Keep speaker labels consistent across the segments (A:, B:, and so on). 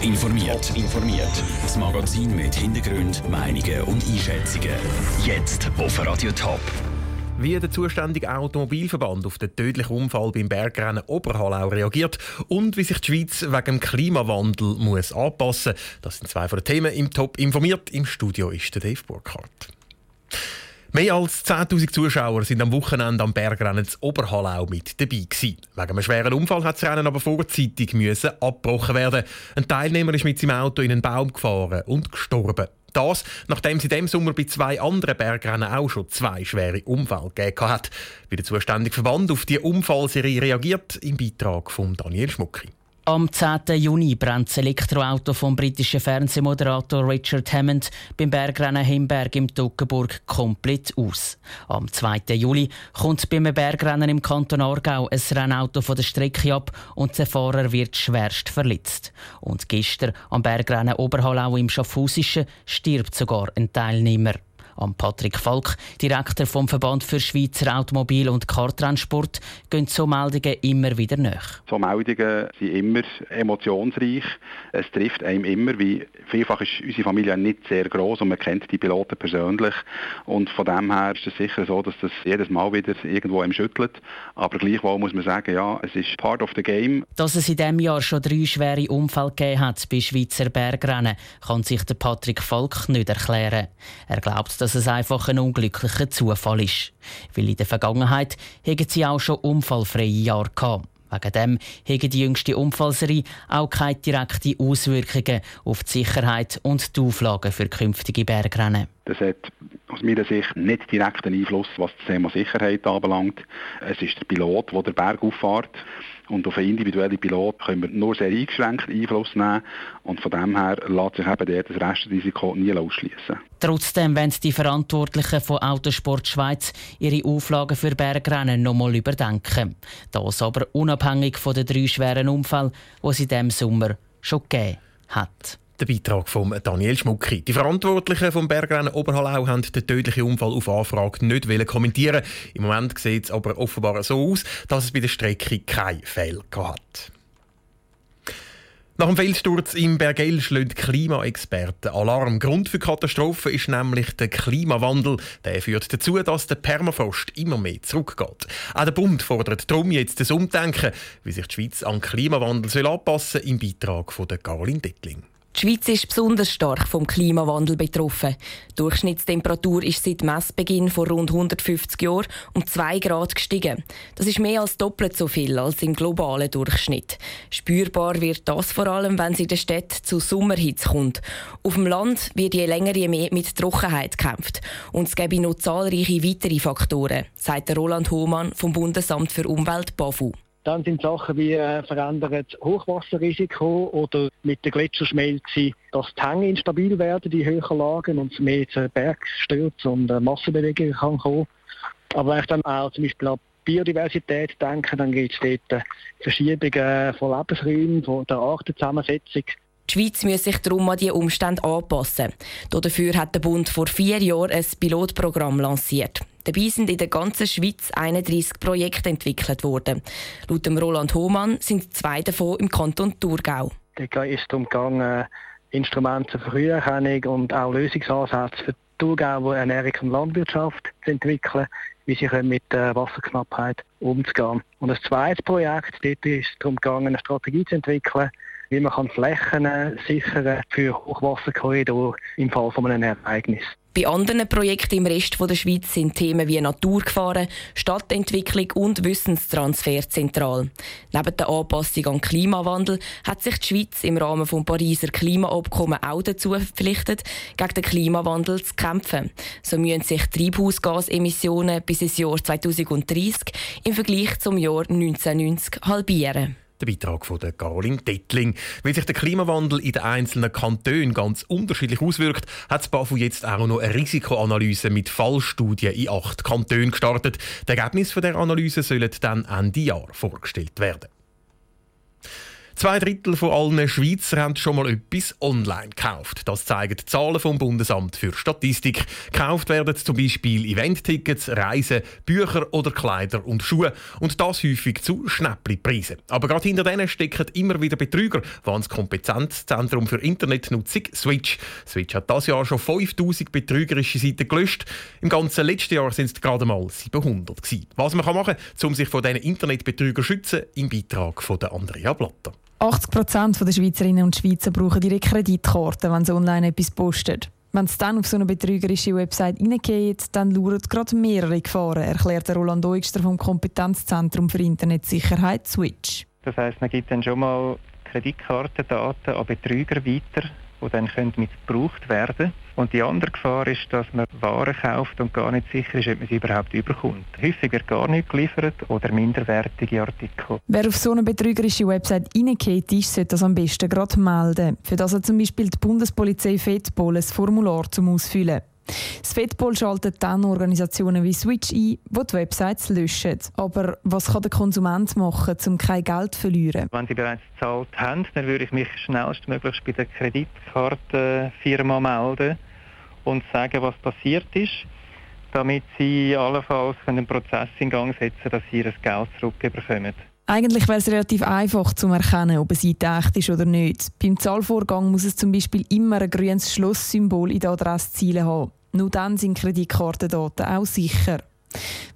A: Top informiert. informiert. Das Magazin mit Hintergrund, Meinungen und Einschätzungen. Jetzt auf Radio Top.
B: Wie der zuständige Automobilverband auf den tödlichen Unfall beim Bergrennen Oberhallau reagiert und wie sich die Schweiz wegen dem Klimawandel muss anpassen muss. Das sind zwei von den Themen im Top informiert. Im Studio ist der Dave Burkhardt. Mehr als 10.000 Zuschauer sind am Wochenende am Bergrennen zu Oberhallau mit dabei gewesen. Wegen einem schweren Unfall hat das Rennen aber vorzeitig müssen abgebrochen werden. Ein Teilnehmer ist mit seinem Auto in einen Baum gefahren und gestorben. Das, nachdem sie dem Sommer bei zwei anderen Bergrennen auch schon zwei schwere Unfälle gegeben hat. Wie der zuständige Verband auf die Unfallserie reagiert, im Beitrag von Daniel Schmucki.
C: Am 10. Juni brennt das Elektroauto vom britischen Fernsehmoderator Richard Hammond beim Bergrennen Himberg im Toggenburg komplett aus. Am 2. Juli kommt beim Bergrennen im Kanton Aargau ein Rennauto von der Strecke ab und der Fahrer wird schwerst verletzt. Und gestern am Bergrennen Oberhallau im Schaffhausischen stirbt sogar ein Teilnehmer an Patrick Falk, Direktor vom Verband für Schweizer Automobil- und Kartransport, gehen so Meldungen immer wieder nach.
D: So Meldungen sind immer emotionsreich. Es trifft einem immer, wie vielfach ist unsere Familie nicht sehr groß und man kennt die Piloten persönlich und von dem her ist es sicher so, dass das jedes Mal wieder irgendwo einem schüttelt. Aber gleichwohl muss man sagen, ja, es ist part of the game.
C: Dass es in diesem Jahr schon drei schwere Unfälle gegeben hat bei Schweizer Bergrennen, kann sich der Patrick Falk nicht erklären. Er glaubt, dass dass es einfach ein unglücklicher Zufall ist. Weil in der Vergangenheit haben sie auch schon unfallfreie Jahre gehabt. Wegen dem haben die jüngste Unfallserie auch keine direkten Auswirkungen auf die Sicherheit und die Auflagen für künftige Bergrennen.
D: Das hat aus meiner Sicht nicht direkten Einfluss, was das Thema Sicherheit anbelangt. Es ist der Pilot, der den Berg auffährt. Und auf einen individuellen Pilot können wir nur sehr eingeschränkt Einfluss nehmen. Und von dem her lässt sich eben dort das Restrisiko nie ausschließen.
C: Trotzdem wollen die Verantwortlichen von Autosport Schweiz ihre Auflagen für Bergrennen noch nochmal überdenken. Das aber unabhängig von den drei schweren Unfällen, die es in diesem Sommer schon gegeben hat.
B: Der Beitrag von Daniel Schmucki. Die Verantwortlichen vom Bergrennen Oberhallau haben den tödlichen Unfall auf Anfrage nicht kommentieren. Im Moment sieht es aber offenbar so aus, dass es bei der Strecke keinen Fehler hat. Nach dem Felssturz im Bergell schlägt Klimaexperten Alarm. Grund für Katastrophen ist nämlich der Klimawandel. Der führt dazu, dass der Permafrost immer mehr zurückgeht. Auch der Bund fordert darum jetzt das Umdenken, wie sich die Schweiz an Klimawandel anpassen soll, im Beitrag von Caroline Dettling.
E: Die Schweiz ist besonders stark vom Klimawandel betroffen. Die Durchschnittstemperatur ist seit Messbeginn vor rund 150 Jahren um 2 Grad gestiegen. Das ist mehr als doppelt so viel als im globalen Durchschnitt. Spürbar wird das vor allem, wenn es in der Stadt zu Sommerhitze kommt. Auf dem Land wird je länger je mehr mit Trockenheit gekämpft. Und es gäbe noch zahlreiche weitere Faktoren, sagt Roland Hohmann vom Bundesamt für Umwelt BAFU.
F: Dann sind Sachen wie äh, verändert Hochwasserrisiko oder mit der Gletscherschmelze, dass die Hänge instabil werden, die höheren Lagen und mehr zu Bergstürzen und äh, Massenbewegungen kann kommen. Aber wenn ich dann auch zum Beispiel an Biodiversität denke, dann gibt es dort äh, Verschiebungen von Lebensräumen, von der Artenzusammensetzung.
E: Die Schweiz muss sich darum an diese Umstände anpassen. Dafür hat der Bund vor vier Jahren ein Pilotprogramm lanciert. Dabei sind in der ganzen Schweiz 31 Projekte entwickelt worden. Laut dem Roland Hohmann sind zwei davon im Kanton Thurgau.
F: Da ist es darum gegangen, Instrumente zur Früherkennung und auch Lösungsansätze für Thurgau Ernährung und Landwirtschaft zu entwickeln, wie sie mit der Wasserknappheit umzugehen. Und das zweite Projekt, dort ist es darum gegangen, eine Strategie zu entwickeln, wie man Flächen sichern für Hochwasserkorridore im Fall von einem Ereignis.
E: Bei anderen Projekten im Rest der Schweiz sind Themen wie Naturgefahren, Stadtentwicklung und Wissenstransfer zentral. Neben der Anpassung an Klimawandel hat sich die Schweiz im Rahmen des Pariser Klimaabkommens auch dazu verpflichtet, gegen den Klimawandel zu kämpfen. So müssen sich Treibhausgasemissionen bis ins Jahr 2030 im Vergleich zum Jahr 1990 halbieren.
B: Der Beitrag von der Caroline Dettling. Weil sich der Klimawandel in den einzelnen Kantonen ganz unterschiedlich auswirkt, hat das BAFU jetzt auch noch eine Risikoanalyse mit Fallstudien in acht Kantonen gestartet. Die Ergebnisse der Analyse sollen dann Ende Jahr vorgestellt werden. Zwei Drittel von allen Schweizer haben schon mal etwas online gekauft. Das zeigen die Zahlen vom Bundesamt für Statistik. Gekauft werden zum Beispiel Eventtickets, Reisen, Bücher oder Kleider und Schuhe. Und das häufig zu Schnäppli-Preisen. Aber gerade hinter denen stecken immer wieder Betrüger, wie das Kompetenzzentrum für Internetnutzung Switch. Switch hat das Jahr schon 5000 betrügerische Seiten gelöscht. Im ganzen letzten Jahr sind es gerade mal 700 gewesen. Was man machen kann, um sich von diesen Internetbetrügern zu schützen, im Beitrag von Andrea Blatter.
G: 80 Prozent der Schweizerinnen und Schweizer brauchen ihre Kreditkarte, wenn sie online etwas posten. Wenn es dann auf so eine betrügerische Website reingeht, dann lauern gerade mehrere Gefahren, erklärt Roland Eugster vom Kompetenzzentrum für Internetsicherheit Switch.
H: Das heisst, man gibt dann schon mal Kreditkartendaten an Betrüger weiter, die dann missbraucht werden können. Und die andere Gefahr ist, dass man Waren kauft und gar nicht sicher ist, ob man sie überhaupt überkommt. Häufig wird gar nicht geliefert oder minderwertige Artikel.
G: Wer auf so eine betrügerische Website reingeht ist, sollte das am besten gerade melden. Für das hat zum Beispiel die Bundespolizei Fettbol ein Formular zum Ausfüllen. Das Fettball schaltet dann Organisationen wie Switch ein, die die Websites löschen. Aber was kann der Konsument machen, um kein Geld zu verlieren?
H: Wenn sie bereits gezahlt haben, dann würde ich mich schnellstmöglich bei der Kreditkartenfirma melden und sagen, was passiert ist, damit sie allenfalls einen Prozess in Gang setzen, dass sie ihr Geld zurückbekommen.
G: Eigentlich wäre es relativ einfach zu erkennen, ob Seite echt ist oder nicht. Beim Zahlvorgang muss es zum Beispiel immer ein grünes Schlusssymbol in der Adressziele haben. Nur dann sind Kreditkartendaten auch sicher.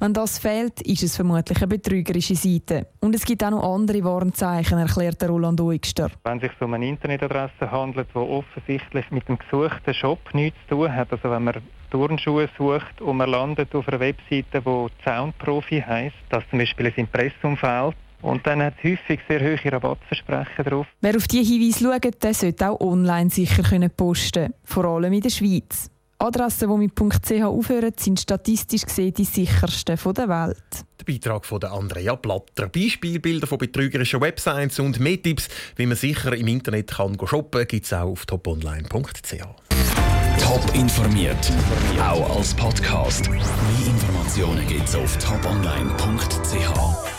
G: Wenn das fehlt, ist es vermutlich eine betrügerische Seite. Und es gibt auch noch andere Warnzeichen, erklärt Roland Oigster.
H: Wenn es sich um eine Internetadresse handelt, die offensichtlich mit dem gesuchten Shop nichts zu tun hat, also wenn man Turnschuhe sucht und man landet auf einer Webseite, die Soundprofi heisst, dass zum Beispiel ein Impressum fehlt, und dann hat es häufig sehr hohe Rabattversprechen drauf.
G: Wer auf diese Hinweise schaut, der sollte auch online sicher posten können, vor allem in der Schweiz. Adressen, die mit .ch aufhören, sind statistisch gesehen die sichersten der Welt.
B: Der Beitrag von Andrea Blatter. Beispielbilder von betrügerischen Websites und mehr Tipps, wie man sicher im Internet kann shoppen kann, gibt es auch auf toponline.ch.
A: Top informiert, auch als Podcast. Mehr Informationen gibt es auf toponline.ch.